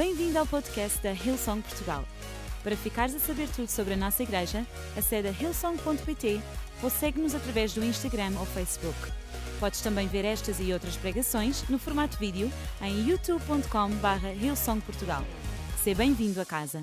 Bem-vindo ao podcast da Hillsong Portugal. Para ficares a saber tudo sobre a nossa igreja, acede a hillsong.pt ou segue-nos através do Instagram ou Facebook. Podes também ver estas e outras pregações no formato vídeo em youtube.com.br hillsongportugal. Seja bem-vindo a casa.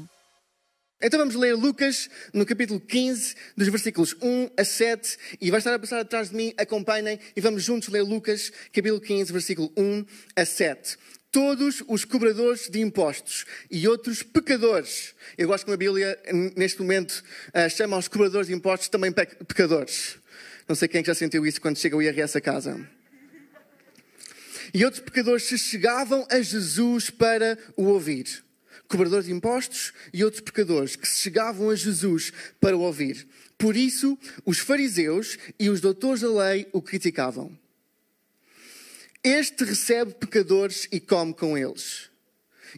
Então vamos ler Lucas no capítulo 15, dos versículos 1 a 7, e vai estar a passar atrás de mim, acompanhem, e vamos juntos ler Lucas, capítulo 15, versículo 1 a 7. Todos os cobradores de impostos e outros pecadores. Eu gosto que a Bíblia, neste momento, eh, chama os cobradores de impostos também pecadores. Não sei quem é já sentiu isso quando chega o IRS a casa. E outros pecadores se chegavam a Jesus para o ouvir cobradores de impostos e outros pecadores que se chegavam a Jesus para o ouvir. Por isso, os fariseus e os doutores da lei o criticavam. Este recebe pecadores e come com eles.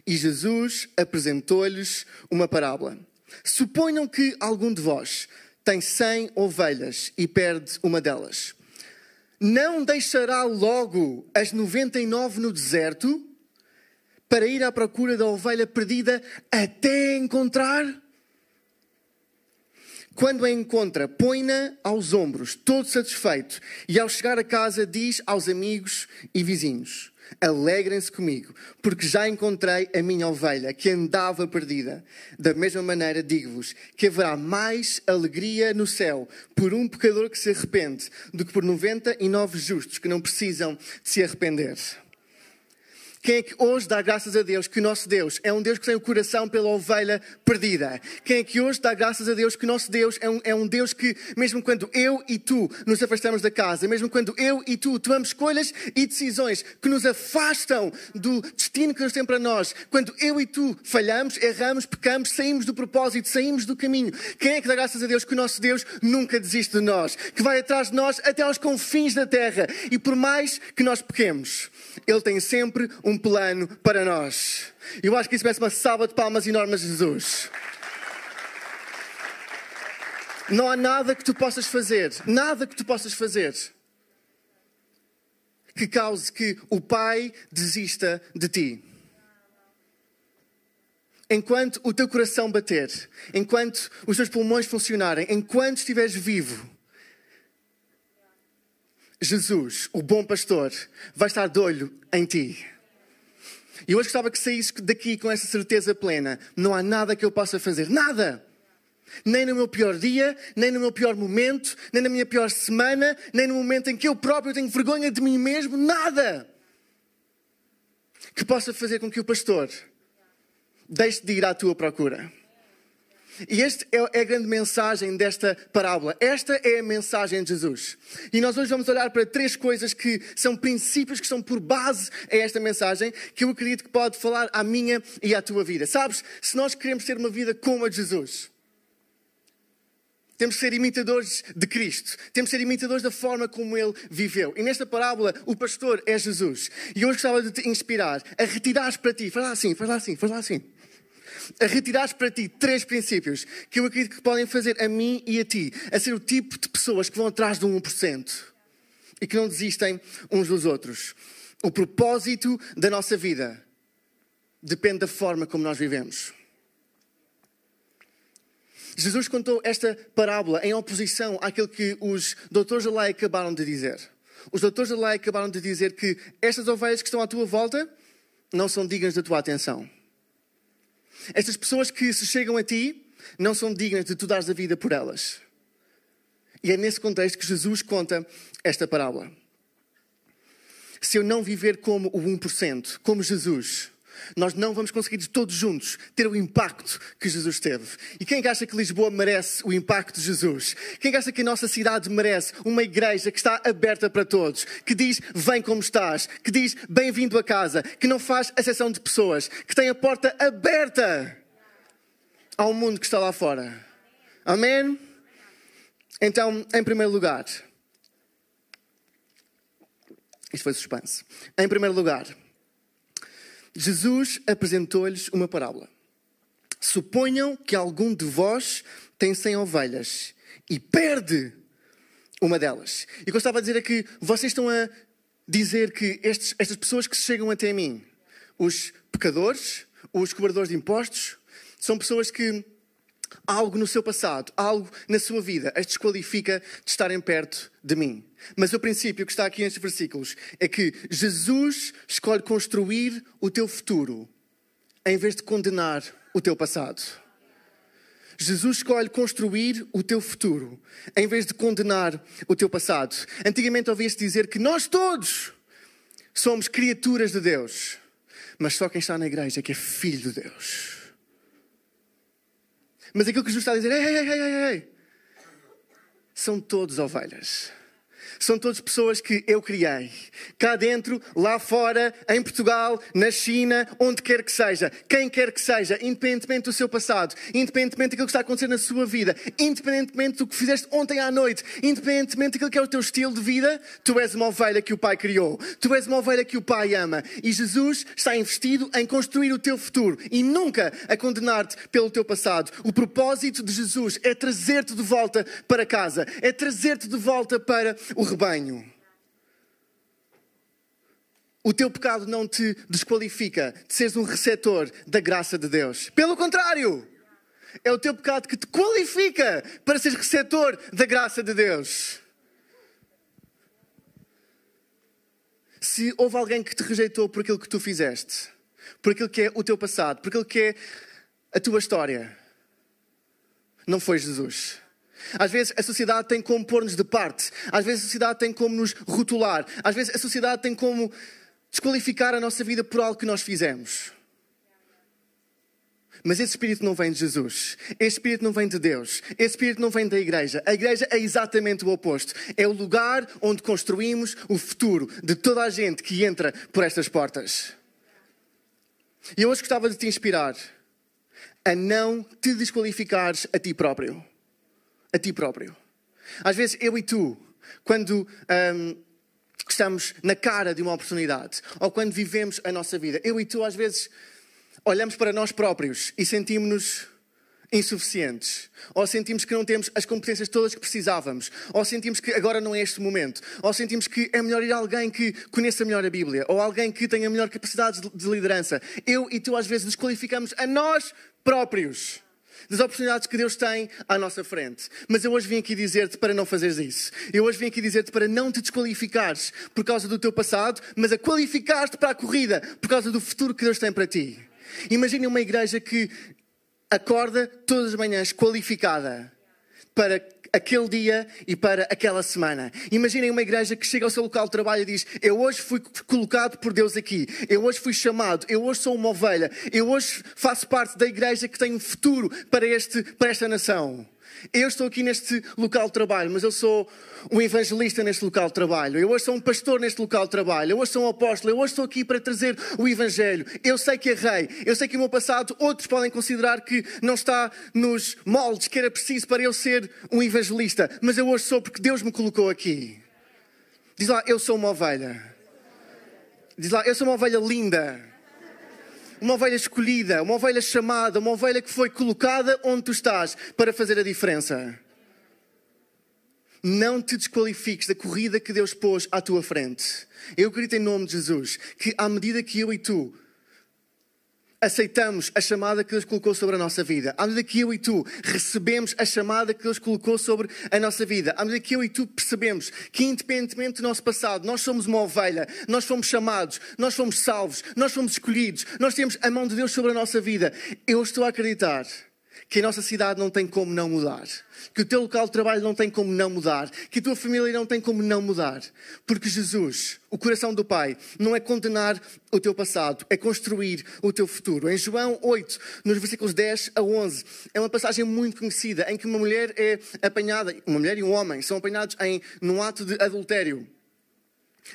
E Jesus apresentou-lhes uma parábola. Suponham que algum de vós tem cem ovelhas e perde uma delas. Não deixará logo as noventa e nove no deserto para ir à procura da ovelha perdida até encontrar? Quando a encontra, põe-na aos ombros, todo satisfeito, e ao chegar a casa diz aos amigos e vizinhos: Alegrem-se comigo, porque já encontrei a minha ovelha que andava perdida. Da mesma maneira, digo-vos que haverá mais alegria no céu por um pecador que se arrepende do que por 99 justos que não precisam de se arrepender. Quem é que hoje dá graças a Deus que o nosso Deus é um Deus que tem o coração pela ovelha perdida? Quem é que hoje dá graças a Deus que o nosso Deus é um, é um Deus que, mesmo quando eu e tu nos afastamos da casa, mesmo quando eu e tu tomamos escolhas e decisões que nos afastam do destino que Deus tem para nós, quando eu e tu falhamos, erramos, pecamos, saímos do propósito, saímos do caminho, quem é que dá graças a Deus que o nosso Deus nunca desiste de nós, que vai atrás de nós até aos confins da terra e por mais que nós pequemos, Ele tem sempre um um plano para nós. Eu acho que isso merece uma salva de palmas enorme a Jesus. Não há nada que tu possas fazer, nada que tu possas fazer que cause que o Pai desista de ti. Enquanto o teu coração bater, enquanto os teus pulmões funcionarem, enquanto estiveres vivo, Jesus, o bom pastor, vai estar de olho em ti. E hoje gostava que saísse daqui com essa certeza plena. Não há nada que eu possa fazer. Nada! Nem no meu pior dia, nem no meu pior momento, nem na minha pior semana, nem no momento em que eu próprio tenho vergonha de mim mesmo. Nada! Que possa fazer com que o pastor deixe de ir à tua procura. E esta é, é a grande mensagem desta parábola. Esta é a mensagem de Jesus. E nós hoje vamos olhar para três coisas que são princípios que estão por base a esta mensagem, que eu acredito que pode falar à minha e à tua vida. Sabes, se nós queremos ter uma vida como a de Jesus, temos que ser imitadores de Cristo. Temos que ser imitadores da forma como Ele viveu. E nesta parábola, o pastor é Jesus. E hoje gostava de te inspirar a retirares para ti. Faz lá assim, faz lá assim, faz lá assim a retirares para ti três princípios que eu acredito que podem fazer a mim e a ti a ser o tipo de pessoas que vão atrás do 1% e que não desistem uns dos outros. O propósito da nossa vida depende da forma como nós vivemos. Jesus contou esta parábola em oposição àquilo que os doutores da lei acabaram de dizer. Os doutores da lei acabaram de dizer que estas ovelhas que estão à tua volta não são dignas da tua atenção. Estas pessoas que se chegam a ti não são dignas de tu dares a vida por elas. E é nesse contexto que Jesus conta esta parábola. Se eu não viver como o 1%, como Jesus, nós não vamos conseguir todos juntos ter o impacto que Jesus teve. E quem acha que Lisboa merece o impacto de Jesus? Quem acha que a nossa cidade merece uma igreja que está aberta para todos, que diz vem como estás, que diz bem-vindo a casa, que não faz exceção de pessoas, que tem a porta aberta ao mundo que está lá fora? Amém? Então, em primeiro lugar, isto foi suspense. Em primeiro lugar, Jesus apresentou-lhes uma parábola. Suponham que algum de vós tem cem ovelhas e perde uma delas. E o que eu estava a dizer é que vocês estão a dizer que estes, estas pessoas que chegam até mim, os pecadores, os cobradores de impostos, são pessoas que algo no seu passado, algo na sua vida as desqualifica de estarem perto de mim. Mas o princípio que está aqui nestes versículos é que Jesus escolhe construir o teu futuro em vez de condenar o teu passado. Jesus escolhe construir o teu futuro em vez de condenar o teu passado. Antigamente ouvia-se dizer que nós todos somos criaturas de Deus, mas só quem está na igreja é que é filho de Deus. Mas aquilo que Jesus está a dizer, ei, ei, ei, ei, ei, são todos ovelhas são todas pessoas que eu criei. Cá dentro, lá fora, em Portugal, na China, onde quer que seja. Quem quer que seja, independentemente do seu passado, independentemente daquilo que está a acontecer na sua vida, independentemente do que fizeste ontem à noite, independentemente daquilo que é o teu estilo de vida, tu és uma ovelha que o Pai criou. Tu és uma ovelha que o Pai ama. E Jesus está investido em construir o teu futuro e nunca a condenar-te pelo teu passado. O propósito de Jesus é trazer-te de volta para casa, é trazer-te de volta para o rebanho. O teu pecado não te desqualifica de seres um receptor da graça de Deus. Pelo contrário, é o teu pecado que te qualifica para seres receptor da graça de Deus. Se houve alguém que te rejeitou por aquilo que tu fizeste, por aquilo que é o teu passado, por aquilo que é a tua história, não foi Jesus. Às vezes a sociedade tem como pôr-nos de parte. Às vezes a sociedade tem como nos rotular. Às vezes a sociedade tem como desqualificar a nossa vida por algo que nós fizemos. Mas esse espírito não vem de Jesus. Esse espírito não vem de Deus. Esse espírito não vem da igreja. A igreja é exatamente o oposto. É o lugar onde construímos o futuro de toda a gente que entra por estas portas. E eu hoje gostava de te inspirar a não te desqualificares a ti próprio a ti próprio. Às vezes eu e tu, quando um, estamos na cara de uma oportunidade, ou quando vivemos a nossa vida, eu e tu às vezes olhamos para nós próprios e sentimos-nos insuficientes, ou sentimos que não temos as competências todas que precisávamos, ou sentimos que agora não é este momento, ou sentimos que é melhor ir a alguém que conheça melhor a Bíblia, ou alguém que tenha melhor capacidade de liderança. Eu e tu às vezes desqualificamos a nós próprios das oportunidades que Deus tem à nossa frente. Mas eu hoje vim aqui dizer-te para não fazeres isso. Eu hoje vim aqui dizer-te para não te desqualificares por causa do teu passado, mas a qualificar-te para a corrida por causa do futuro que Deus tem para ti. Imagine uma igreja que acorda todas as manhãs qualificada para aquele dia e para aquela semana. Imaginem uma igreja que chega ao seu local de trabalho e diz: Eu hoje fui colocado por Deus aqui, eu hoje fui chamado, eu hoje sou uma ovelha, eu hoje faço parte da igreja que tem um futuro para, este, para esta nação. Eu estou aqui neste local de trabalho, mas eu sou um evangelista neste local de trabalho. Eu hoje sou um pastor neste local de trabalho. Eu hoje sou um apóstolo. Eu hoje estou aqui para trazer o evangelho. Eu sei que errei. Eu sei que o meu passado, outros podem considerar que não está nos moldes que era preciso para eu ser um evangelista. Mas eu hoje sou porque Deus me colocou aqui. Diz lá, eu sou uma ovelha. Diz lá, eu sou uma ovelha linda uma ovelha escolhida, uma ovelha chamada, uma ovelha que foi colocada onde tu estás para fazer a diferença. Não te desqualifiques da corrida que Deus pôs à tua frente. Eu grito em nome de Jesus que, à medida que eu e tu aceitamos a chamada que Deus colocou sobre a nossa vida, à medida que eu e tu recebemos a chamada que Deus colocou sobre a nossa vida, à medida que eu e tu percebemos que, independentemente do nosso passado, nós somos uma ovelha, nós fomos chamados, nós fomos salvos, nós fomos escolhidos, nós temos a mão de Deus sobre a nossa vida, eu estou a acreditar que a nossa cidade não tem como não mudar, que o teu local de trabalho não tem como não mudar, que a tua família não tem como não mudar, porque Jesus, o coração do Pai, não é condenar o teu passado, é construir o teu futuro. Em João 8, nos versículos 10 a 11, é uma passagem muito conhecida em que uma mulher é apanhada, uma mulher e um homem são apanhados em num ato de adultério.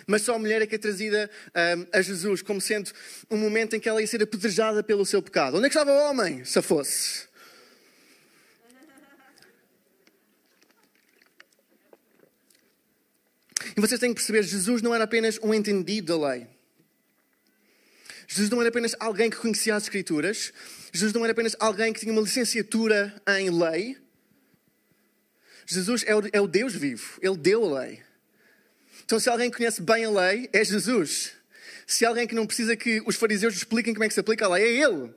Mas só a mulher é que é trazida um, a Jesus como sendo um momento em que ela ia ser apedrejada pelo seu pecado. Onde é que estava o homem, se fosse? E vocês têm que perceber, Jesus não era apenas um entendido da lei. Jesus não era apenas alguém que conhecia as Escrituras. Jesus não era apenas alguém que tinha uma licenciatura em lei. Jesus é o, é o Deus vivo. Ele deu a lei. Então, se alguém conhece bem a lei, é Jesus. Se alguém que não precisa que os fariseus expliquem como é que se aplica a lei, é Ele.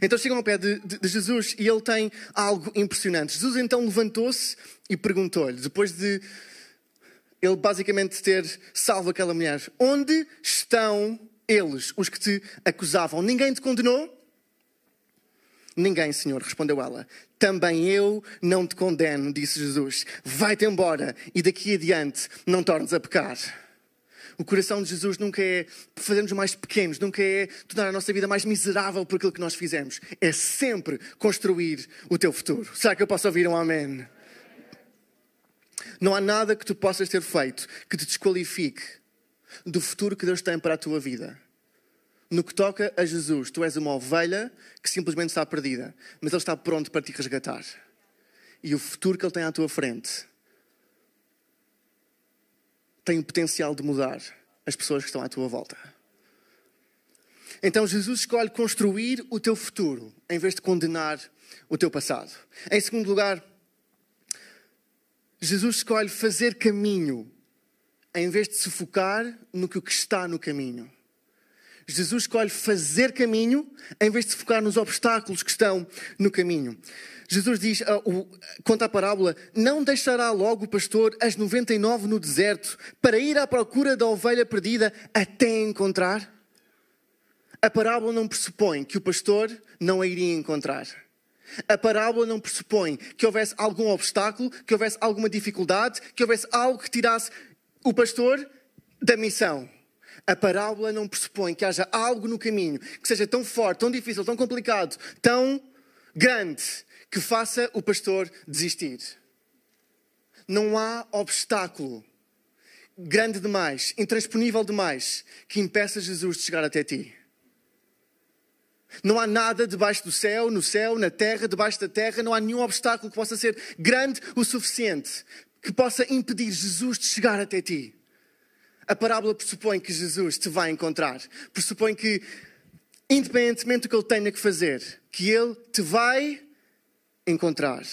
Então chegam ao pé de, de, de Jesus e ele tem algo impressionante. Jesus então levantou-se e perguntou-lhe, depois de ele basicamente ter salvo aquela mulher: Onde estão eles, os que te acusavam? Ninguém te condenou? Ninguém, Senhor, respondeu ela. Também eu não te condeno, disse Jesus. Vai-te embora e daqui adiante não tornes a pecar. O coração de Jesus nunca é fazermos mais pequenos, nunca é tornar a nossa vida mais miserável por aquilo que nós fizemos. É sempre construir o teu futuro. Será que eu posso ouvir um amém? Não há nada que tu possas ter feito que te desqualifique do futuro que Deus tem para a tua vida. No que toca a Jesus, tu és uma ovelha que simplesmente está perdida, mas Ele está pronto para te resgatar. E o futuro que Ele tem à tua frente tem o potencial de mudar as pessoas que estão à tua volta. Então Jesus escolhe construir o teu futuro em vez de condenar o teu passado. Em segundo lugar, Jesus escolhe fazer caminho em vez de se focar no que está no caminho. Jesus escolhe fazer caminho em vez de se focar nos obstáculos que estão no caminho. Jesus diz, uh, conta a parábola, não deixará logo o pastor as 99 no deserto para ir à procura da ovelha perdida até encontrar? A parábola não pressupõe que o pastor não a iria encontrar. A parábola não pressupõe que houvesse algum obstáculo, que houvesse alguma dificuldade, que houvesse algo que tirasse o pastor da missão. A parábola não pressupõe que haja algo no caminho que seja tão forte, tão difícil, tão complicado, tão grande, que faça o pastor desistir. Não há obstáculo grande demais, intransponível demais, que impeça Jesus de chegar até ti. Não há nada debaixo do céu, no céu, na terra, debaixo da terra, não há nenhum obstáculo que possa ser grande o suficiente que possa impedir Jesus de chegar até ti. A parábola pressupõe que Jesus te vai encontrar. Pressupõe que, independentemente do que ele tenha que fazer, que ele te vai encontrar.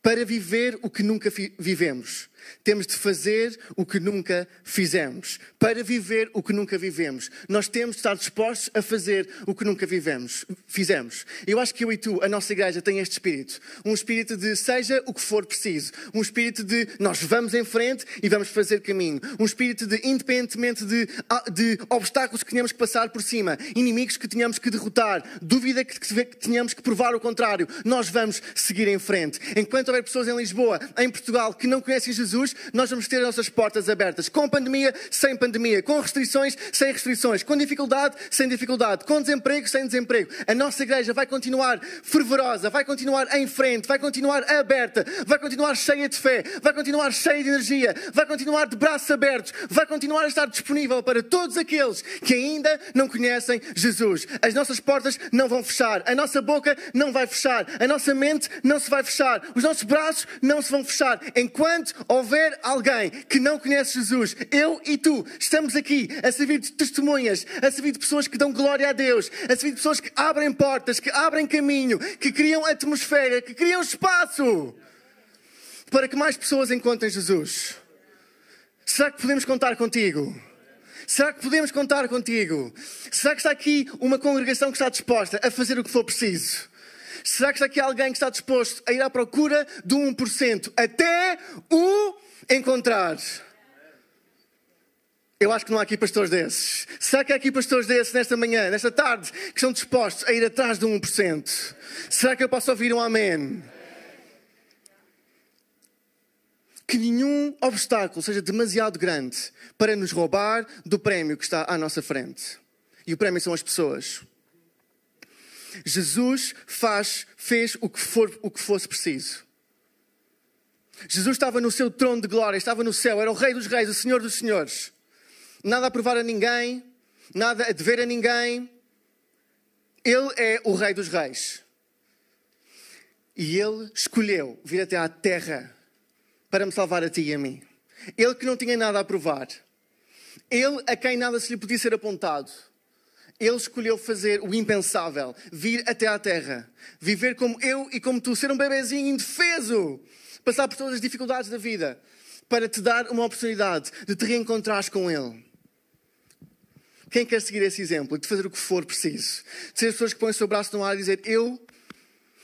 Para viver o que nunca vivemos temos de fazer o que nunca fizemos. Para viver o que nunca vivemos. Nós temos de estar dispostos a fazer o que nunca vivemos, fizemos. Eu acho que eu e tu, a nossa igreja, tem este espírito. Um espírito de seja o que for preciso. Um espírito de nós vamos em frente e vamos fazer caminho. Um espírito de, independentemente de, de obstáculos que tenhamos que passar por cima, inimigos que tenhamos que derrotar, dúvida que, que tenhamos que provar o contrário, nós vamos seguir em frente. Enquanto houver pessoas em Lisboa, em Portugal, que não conhecem Jesus, Jesus, nós vamos ter as nossas portas abertas. Com pandemia, sem pandemia. Com restrições, sem restrições. Com dificuldade, sem dificuldade. Com desemprego, sem desemprego. A nossa igreja vai continuar fervorosa, vai continuar em frente, vai continuar aberta, vai continuar cheia de fé, vai continuar cheia de energia, vai continuar de braços abertos, vai continuar a estar disponível para todos aqueles que ainda não conhecem Jesus. As nossas portas não vão fechar, a nossa boca não vai fechar, a nossa mente não se vai fechar, os nossos braços não se vão fechar enquanto houver alguém que não conhece Jesus, eu e tu estamos aqui a servir de testemunhas, a servir de pessoas que dão glória a Deus, a servir de pessoas que abrem portas, que abrem caminho, que criam atmosfera, que criam espaço para que mais pessoas encontrem Jesus. Será que podemos contar contigo? Será que podemos contar contigo? Será que está aqui uma congregação que está disposta a fazer o que for preciso? Será que está aqui alguém que está disposto a ir à procura do 1% até o encontrar? Eu acho que não há aqui pastores desses. Será que há aqui pastores desses nesta manhã, nesta tarde, que estão dispostos a ir atrás do 1%? Será que eu posso ouvir um amém? Que nenhum obstáculo seja demasiado grande para nos roubar do prémio que está à nossa frente. E o prémio são as pessoas. Jesus faz, fez o que, for, o que fosse preciso. Jesus estava no seu trono de glória, estava no céu, era o Rei dos Reis, o Senhor dos Senhores. Nada a provar a ninguém, nada a dever a ninguém. Ele é o Rei dos Reis. E ele escolheu vir até à terra para me salvar a ti e a mim. Ele que não tinha nada a provar. Ele a quem nada se lhe podia ser apontado ele escolheu fazer o impensável, vir até à terra, viver como eu e como tu, ser um bebezinho indefeso, passar por todas as dificuldades da vida, para te dar uma oportunidade de te reencontrares com Ele. Quem quer seguir esse exemplo? De fazer o que for preciso. De ser as pessoas que põem o seu braço no ar e dizer: Eu,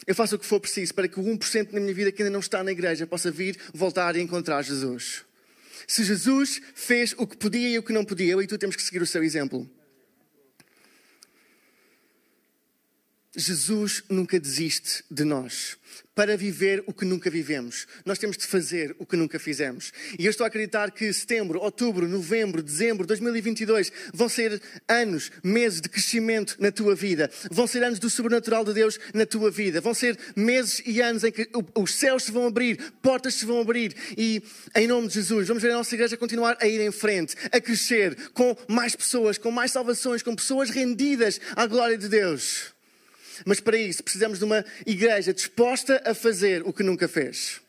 eu faço o que for preciso para que o 1% na minha vida que ainda não está na igreja possa vir, voltar e encontrar Jesus. Se Jesus fez o que podia e o que não podia, eu e tu temos que seguir o seu exemplo. Jesus nunca desiste de nós para viver o que nunca vivemos. Nós temos de fazer o que nunca fizemos. E eu estou a acreditar que setembro, outubro, novembro, dezembro de 2022 vão ser anos, meses de crescimento na tua vida. Vão ser anos do sobrenatural de Deus na tua vida. Vão ser meses e anos em que os céus se vão abrir, portas se vão abrir. E em nome de Jesus, vamos ver a nossa igreja continuar a ir em frente, a crescer com mais pessoas, com mais salvações, com pessoas rendidas à glória de Deus. Mas para isso precisamos de uma igreja disposta a fazer o que nunca fez.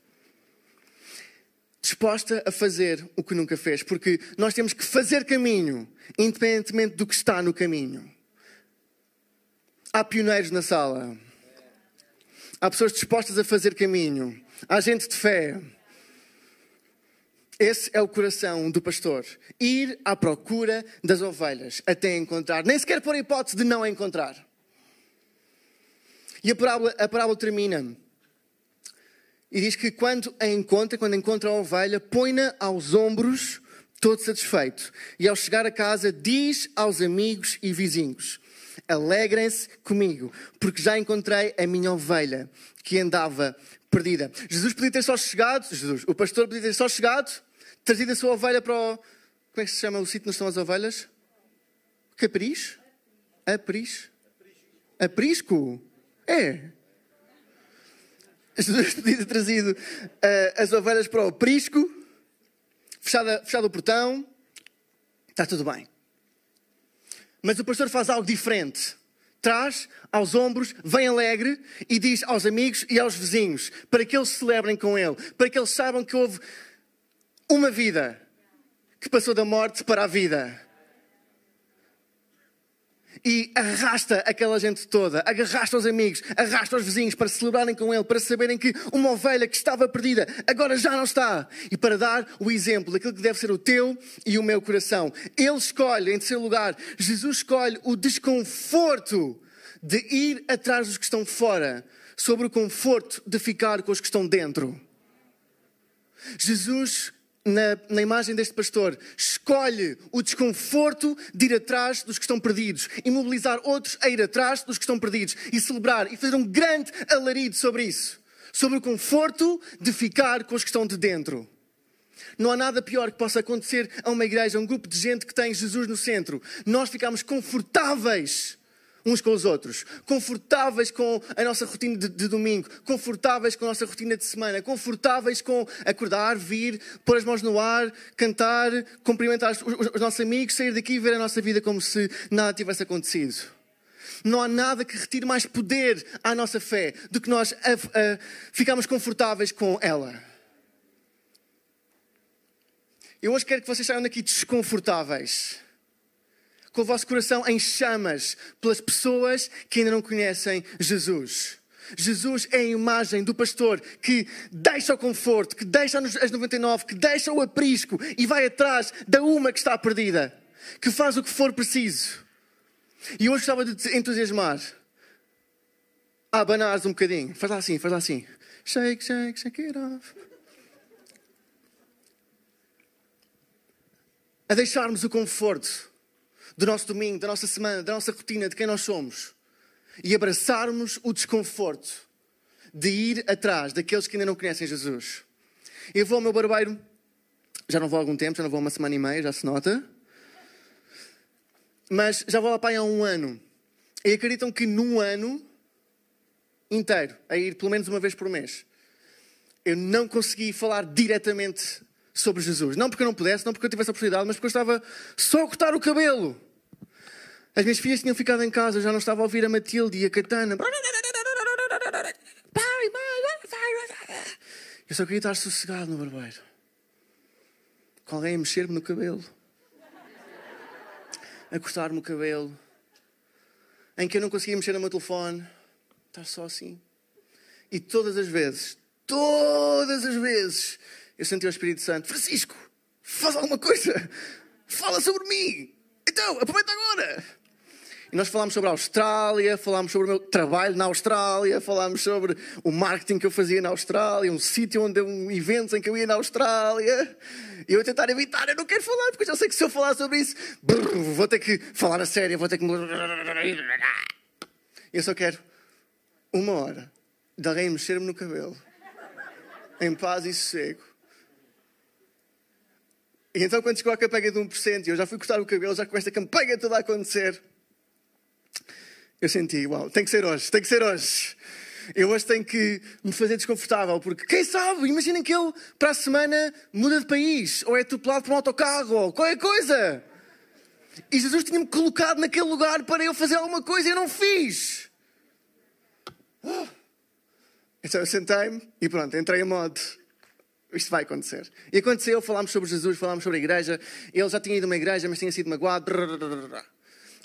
Disposta a fazer o que nunca fez, porque nós temos que fazer caminho, independentemente do que está no caminho. Há pioneiros na sala. Há pessoas dispostas a fazer caminho. Há gente de fé. Esse é o coração do pastor. Ir à procura das ovelhas até encontrar. Nem sequer por hipótese de não encontrar. E a parábola, a parábola termina e diz que quando a encontra, quando encontra a ovelha, põe-na aos ombros, todo satisfeito. E ao chegar a casa, diz aos amigos e vizinhos: Alegrem-se comigo, porque já encontrei a minha ovelha que andava perdida. Jesus podia ter só chegado, Jesus, o pastor podia ter só chegado, trazido a sua ovelha para o. Como é que se chama o sítio onde estão as ovelhas? Capriz? Apris? Aprisco? É. Jesus ter trazido uh, as ovelhas para o prisco, fechado, fechado o portão, está tudo bem. Mas o pastor faz algo diferente. Traz aos ombros, vem alegre e diz aos amigos e aos vizinhos, para que eles celebrem com ele, para que eles saibam que houve uma vida que passou da morte para a vida e arrasta aquela gente toda, arrasta os amigos, arrasta os vizinhos para celebrarem com ele, para saberem que uma ovelha que estava perdida agora já não está. E para dar o exemplo daquilo que deve ser o teu e o meu coração. Ele escolhe, em terceiro lugar, Jesus escolhe o desconforto de ir atrás dos que estão fora, sobre o conforto de ficar com os que estão dentro. Jesus na, na, imagem deste pastor, escolhe o desconforto de ir atrás dos que estão perdidos e mobilizar outros a ir atrás dos que estão perdidos e celebrar e fazer um grande alarido sobre isso. Sobre o conforto de ficar com os que estão de dentro. Não há nada pior que possa acontecer a uma igreja, a um grupo de gente que tem Jesus no centro. Nós ficamos confortáveis uns com os outros, confortáveis com a nossa rotina de, de, domingo, confortáveis com a nossa rotina de semana, confortáveis com acordar, vir, pôr as mãos no ar, cantar, cumprimentar os, os, os nossos amigos, sair daqui e ver a nossa vida como se nada tivesse acontecido. Não há nada que retire mais poder à nossa fé do que nós a, a, ficarmos confortáveis com ela. Eu hoje quero que vocês saiam daqui desconfortáveis com o vosso coração em chamas pelas pessoas que ainda não conhecem Jesus. Jesus é a imagem do pastor que deixa o conforto, que deixa as 99, que deixa o aprisco e vai atrás da uma que está perdida, que faz o que for preciso. E hoje gostava de entusiasmar a abanares um bocadinho. Faz lá assim, faz lá assim. Shake, shake, shake it off. A deixarmos o conforto do nosso domingo, da nossa semana, da nossa rotina, de quem nós somos e abraçarmos o desconforto de ir atrás daqueles que ainda não conhecem Jesus. Eu vou ao meu barbeiro, já não vou há algum tempo, já não vou há uma semana e meia, já se nota, mas já vou lá para há um ano. E acreditam que num ano inteiro, a ir pelo menos uma vez por mês, eu não consegui falar diretamente sobre Jesus. Não porque eu não pudesse, não porque eu tivesse a oportunidade, mas porque eu estava só a cortar o cabelo. As minhas filhas tinham ficado em casa, já não estava a ouvir a Matilde e a Catana. Eu só queria estar sossegado no barbeiro. Com alguém a mexer-me no cabelo. A cortar-me o cabelo. Em que eu não conseguia mexer no meu telefone. Estar só assim. E todas as vezes, todas as vezes, eu senti o Espírito Santo: Francisco, faz alguma coisa. Fala sobre mim. então, aproveita agora. E nós falámos sobre a Austrália, falámos sobre o meu trabalho na Austrália, falámos sobre o marketing que eu fazia na Austrália, um sítio onde um eventos em que eu ia na Austrália. E eu tentar evitar, eu não quero falar, porque eu já sei que se eu falar sobre isso, vou ter que falar a sério, vou ter que. Eu só quero uma hora de alguém mexer-me no cabelo, em paz e sossego. E então, quando chegou a campanha de 1%, e eu já fui cortar o cabelo, já com esta campanha toda a acontecer, eu senti, uau, tem que ser hoje, tem que ser hoje. Eu hoje tenho que me fazer desconfortável, porque quem sabe, imaginem que ele para a semana muda de país, ou é atropelado por um autocarro, ou qualquer coisa. E Jesus tinha-me colocado naquele lugar para eu fazer alguma coisa e eu não fiz. Então eu sentei-me e pronto, entrei em modo. Isto vai acontecer. E aconteceu, falámos sobre Jesus, falámos sobre a igreja. Ele já tinha ido a uma igreja, mas tinha sido magoado.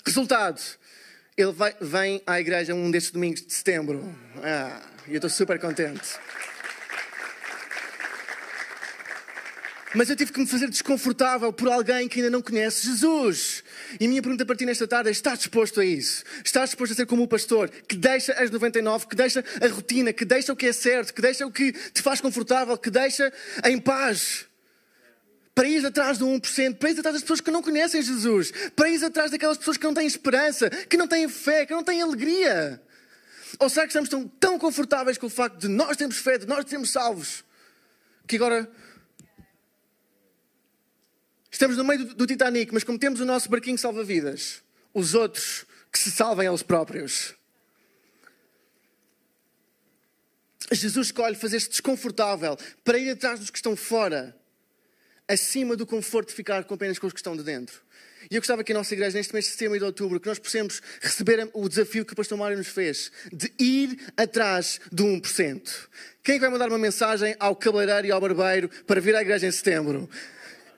Resultado: ele vai, vem à igreja um destes domingos de setembro. Ah, eu estou super contente. Mas eu tive que me fazer desconfortável por alguém que ainda não conhece Jesus. E a minha pergunta para ti nesta tarde é: estás disposto a isso? Estás disposto a ser como o pastor que deixa as 99, que deixa a rotina, que deixa o que é certo, que deixa o que te faz confortável, que deixa em paz? Para ir atrás do 1%, para ir atrás das pessoas que não conhecem Jesus, para ir atrás daquelas pessoas que não têm esperança, que não têm fé, que não têm alegria. Ou será que estamos tão, tão confortáveis com o facto de nós termos fé, de nós sermos salvos, que agora Estamos no meio do, do Titanic, mas como temos o nosso barquinho salva-vidas, os outros que se salvem eles próprios. Jesus escolhe fazer-se desconfortável para ir atrás dos que estão fora, acima do conforto de ficar apenas com os que estão de dentro. E eu gostava que a nossa igreja, neste mês de setembro e de outubro, que nós possamos receber o desafio que o pastor Mário nos fez, de ir atrás do 1%. Quem é vai mandar uma mensagem ao cabeleireiro e ao barbeiro para vir à igreja em setembro?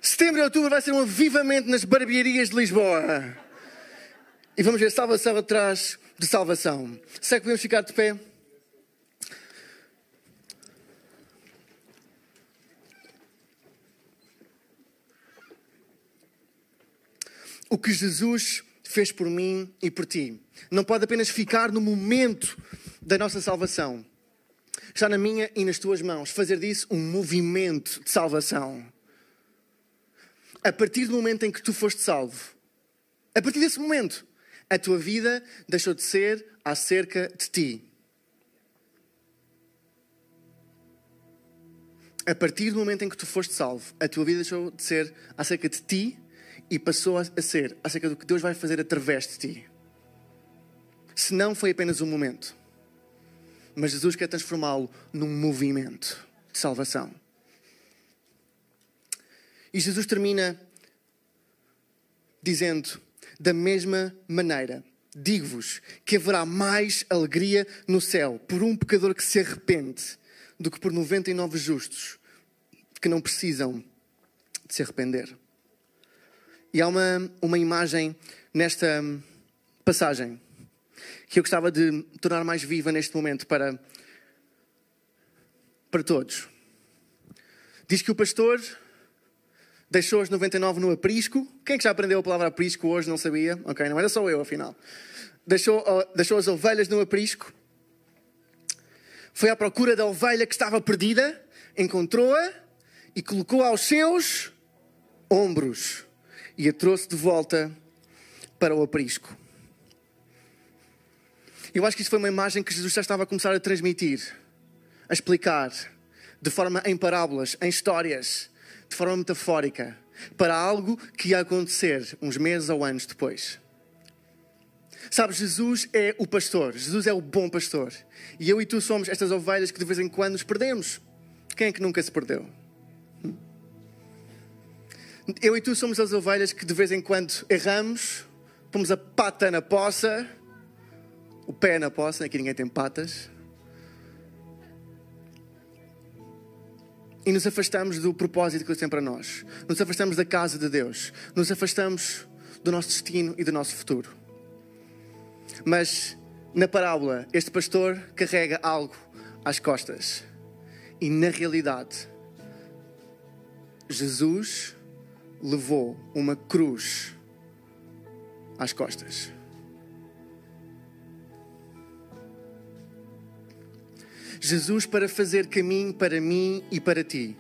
Setembro e outubro vai ser um avivamento nas barbearias de Lisboa. E vamos ver salvação atrás de salvação. Será que podemos ficar de pé? O que Jesus fez por mim e por ti não pode apenas ficar no momento da nossa salvação. Está na minha e nas tuas mãos fazer disso um movimento de salvação a partir do momento em que tu foste salvo, a partir desse momento, a tua vida deixou de ser acerca de ti. A partir do momento em que tu foste salvo, a tua vida deixou de ser acerca de ti e passou a ser acerca do que Deus vai fazer através de ti. Se não foi apenas um momento, mas Jesus quer transformá-lo num movimento de salvação. E Jesus termina dizendo: Da mesma maneira, digo-vos que haverá mais alegria no céu por um pecador que se arrepende do que por 99 justos que não precisam de se arrepender. E há uma, uma imagem nesta passagem que eu gostava de tornar mais viva neste momento para, para todos. Diz que o pastor deixou os 99 no aprisco. Quem é que já aprendeu a palavra aprisco hoje? Não sabia? Ok, não era só eu, afinal. Deixou, deixou as ovelhas no aprisco. Foi à procura da ovelha que estava perdida, encontrou-a e colocou-a aos seus ombros e a trouxe de volta para o aprisco. Eu acho que isto foi uma imagem que Jesus já estava a começar a transmitir, a explicar, de forma em parábolas, em histórias, de forma metafórica para algo que ia acontecer uns meses ou anos depois. Sabes, Jesus é o pastor, Jesus é o bom pastor. E eu e tu somos estas ovelhas que de vez em quando nos perdemos. Quem é que nunca se perdeu? Eu e tu somos as ovelhas que de vez em quando erramos, pomos a pata na poça, o pé na poça, aqui ninguém tem patas. e nos afastamos do propósito que Deus tem para nós. Nos afastamos da casa de Deus. Nos afastamos do nosso destino e do nosso futuro. Mas na parábola, este pastor carrega algo às costas. E na realidade, Jesus levou uma cruz às costas. Jesus para fazer caminho para mim e para ti.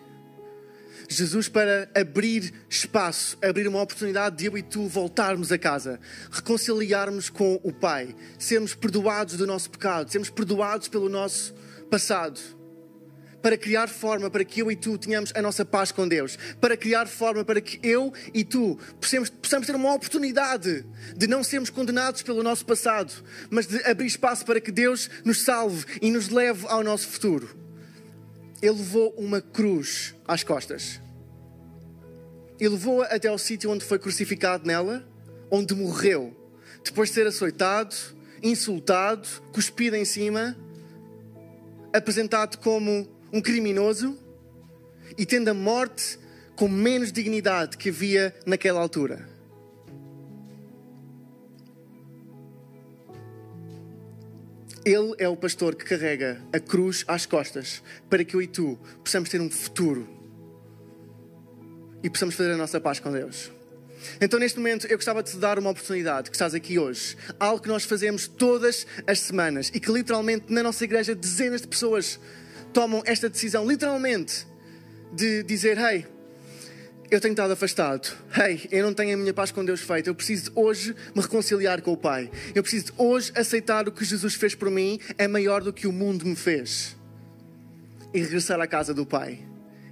Jesus para abrir espaço, abrir uma oportunidade de eu e tu voltarmos a casa, reconciliarmos com o Pai, sermos perdoados do nosso pecado, sermos perdoados pelo nosso passado para criar forma para que eu e tu tenhamos a nossa paz com Deus, para criar forma para que eu e tu possamos, possamos ter uma oportunidade de não sermos condenados pelo nosso passado, mas de abrir espaço para que Deus nos salve e nos leve ao nosso futuro. Ele levou uma cruz às costas. E levou-a até ao sítio onde foi crucificado nela, onde morreu, depois de ser açoitado, insultado, cuspido em cima, apresentado como um criminoso e tendo a morte com menos dignidade que havia naquela altura. Ele é o pastor que carrega a cruz às costas para que eu e tu possamos ter um futuro e possamos fazer a nossa paz com Deus. Então, neste momento, eu gostava de te dar uma oportunidade que estás aqui hoje. Algo que nós fazemos todas as semanas e que literalmente na nossa igreja dezenas de pessoas tomam esta decisão, literalmente, de dizer: Hey, eu tenho estado afastado. Hey, eu não tenho a minha paz com Deus feita. Eu preciso hoje me reconciliar com o Pai. Eu preciso hoje aceitar o que Jesus fez por mim é maior do que o mundo me fez. E regressar à casa do Pai.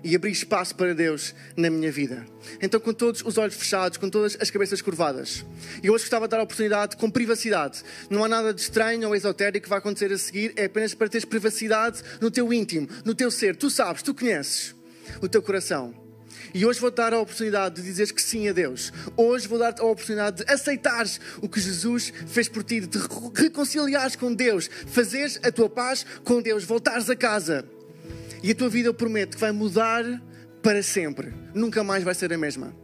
E abrir espaço para Deus na minha vida. Então, com todos os olhos fechados, com todas as cabeças curvadas. E hoje gostava de dar a oportunidade com privacidade. Não há nada de estranho ou esotérico que vai acontecer a seguir. É apenas para teres privacidade no teu íntimo, no teu ser. Tu sabes, tu conheces o teu coração. E hoje vou-te dar a oportunidade de dizeres que sim a Deus. Hoje vou dar-te a oportunidade de aceitares o que Jesus fez por ti, de te reconciliares com Deus, fazeres a tua paz com Deus, voltares a casa. E a tua vida, eu prometo, que vai mudar para sempre. Nunca mais vai ser a mesma.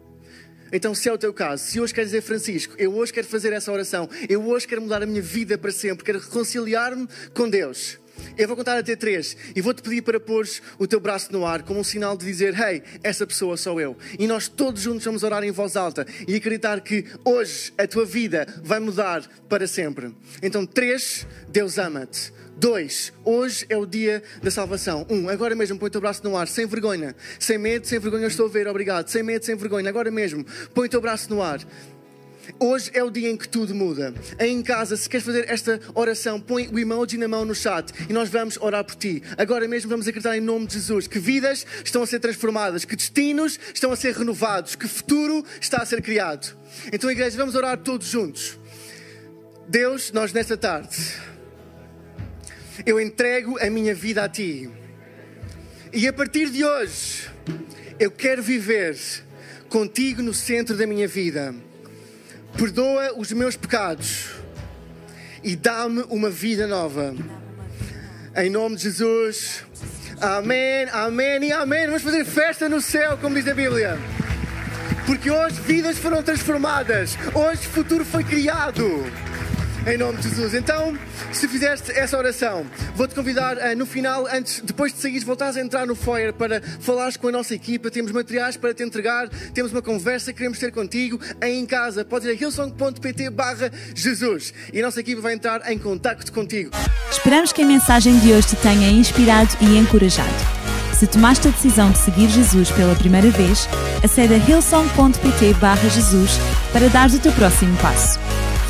Então, se é o teu caso, se hoje queres dizer Francisco, eu hoje quero fazer essa oração, eu hoje quero mudar a minha vida para sempre, quero reconciliar-me com Deus. Eu vou contar até três e vou-te pedir para pôr o teu braço no ar como um sinal de dizer: Hey, essa pessoa sou eu. E nós todos juntos vamos orar em voz alta e acreditar que hoje a tua vida vai mudar para sempre. Então, três, Deus ama-te. Dois, hoje é o dia da salvação. Um, agora mesmo põe o teu braço no ar, sem vergonha, sem medo, sem vergonha, eu estou a ver, obrigado. Sem medo, sem vergonha, agora mesmo, põe o teu braço no ar. Hoje é o dia em que tudo muda. Aí em casa, se queres fazer esta oração, põe o emoji na mão no chat e nós vamos orar por ti. Agora mesmo vamos acreditar em nome de Jesus que vidas estão a ser transformadas, que destinos estão a ser renovados, que futuro está a ser criado. Então, igreja, vamos orar todos juntos. Deus, nós nesta tarde, eu entrego a minha vida a ti. E a partir de hoje, eu quero viver contigo no centro da minha vida perdoa os meus pecados e dá-me uma vida nova. Em nome de Jesus. Amém, amém e amém. Vamos fazer festa no céu, como diz a Bíblia. Porque hoje vidas foram transformadas, hoje futuro foi criado em nome de Jesus. Então, se fizeste essa oração, vou-te convidar uh, no final, antes, depois de sair, voltares a entrar no foyer para falares com a nossa equipa. Temos materiais para te entregar, temos uma conversa, queremos ter contigo aí em casa. Podes ir a hillsong.pt Jesus e a nossa equipa vai entrar em contato contigo. Esperamos que a mensagem de hoje te tenha inspirado e encorajado. Se tomaste a decisão de seguir Jesus pela primeira vez, acede a hillsong.pt Jesus para dar o teu próximo passo.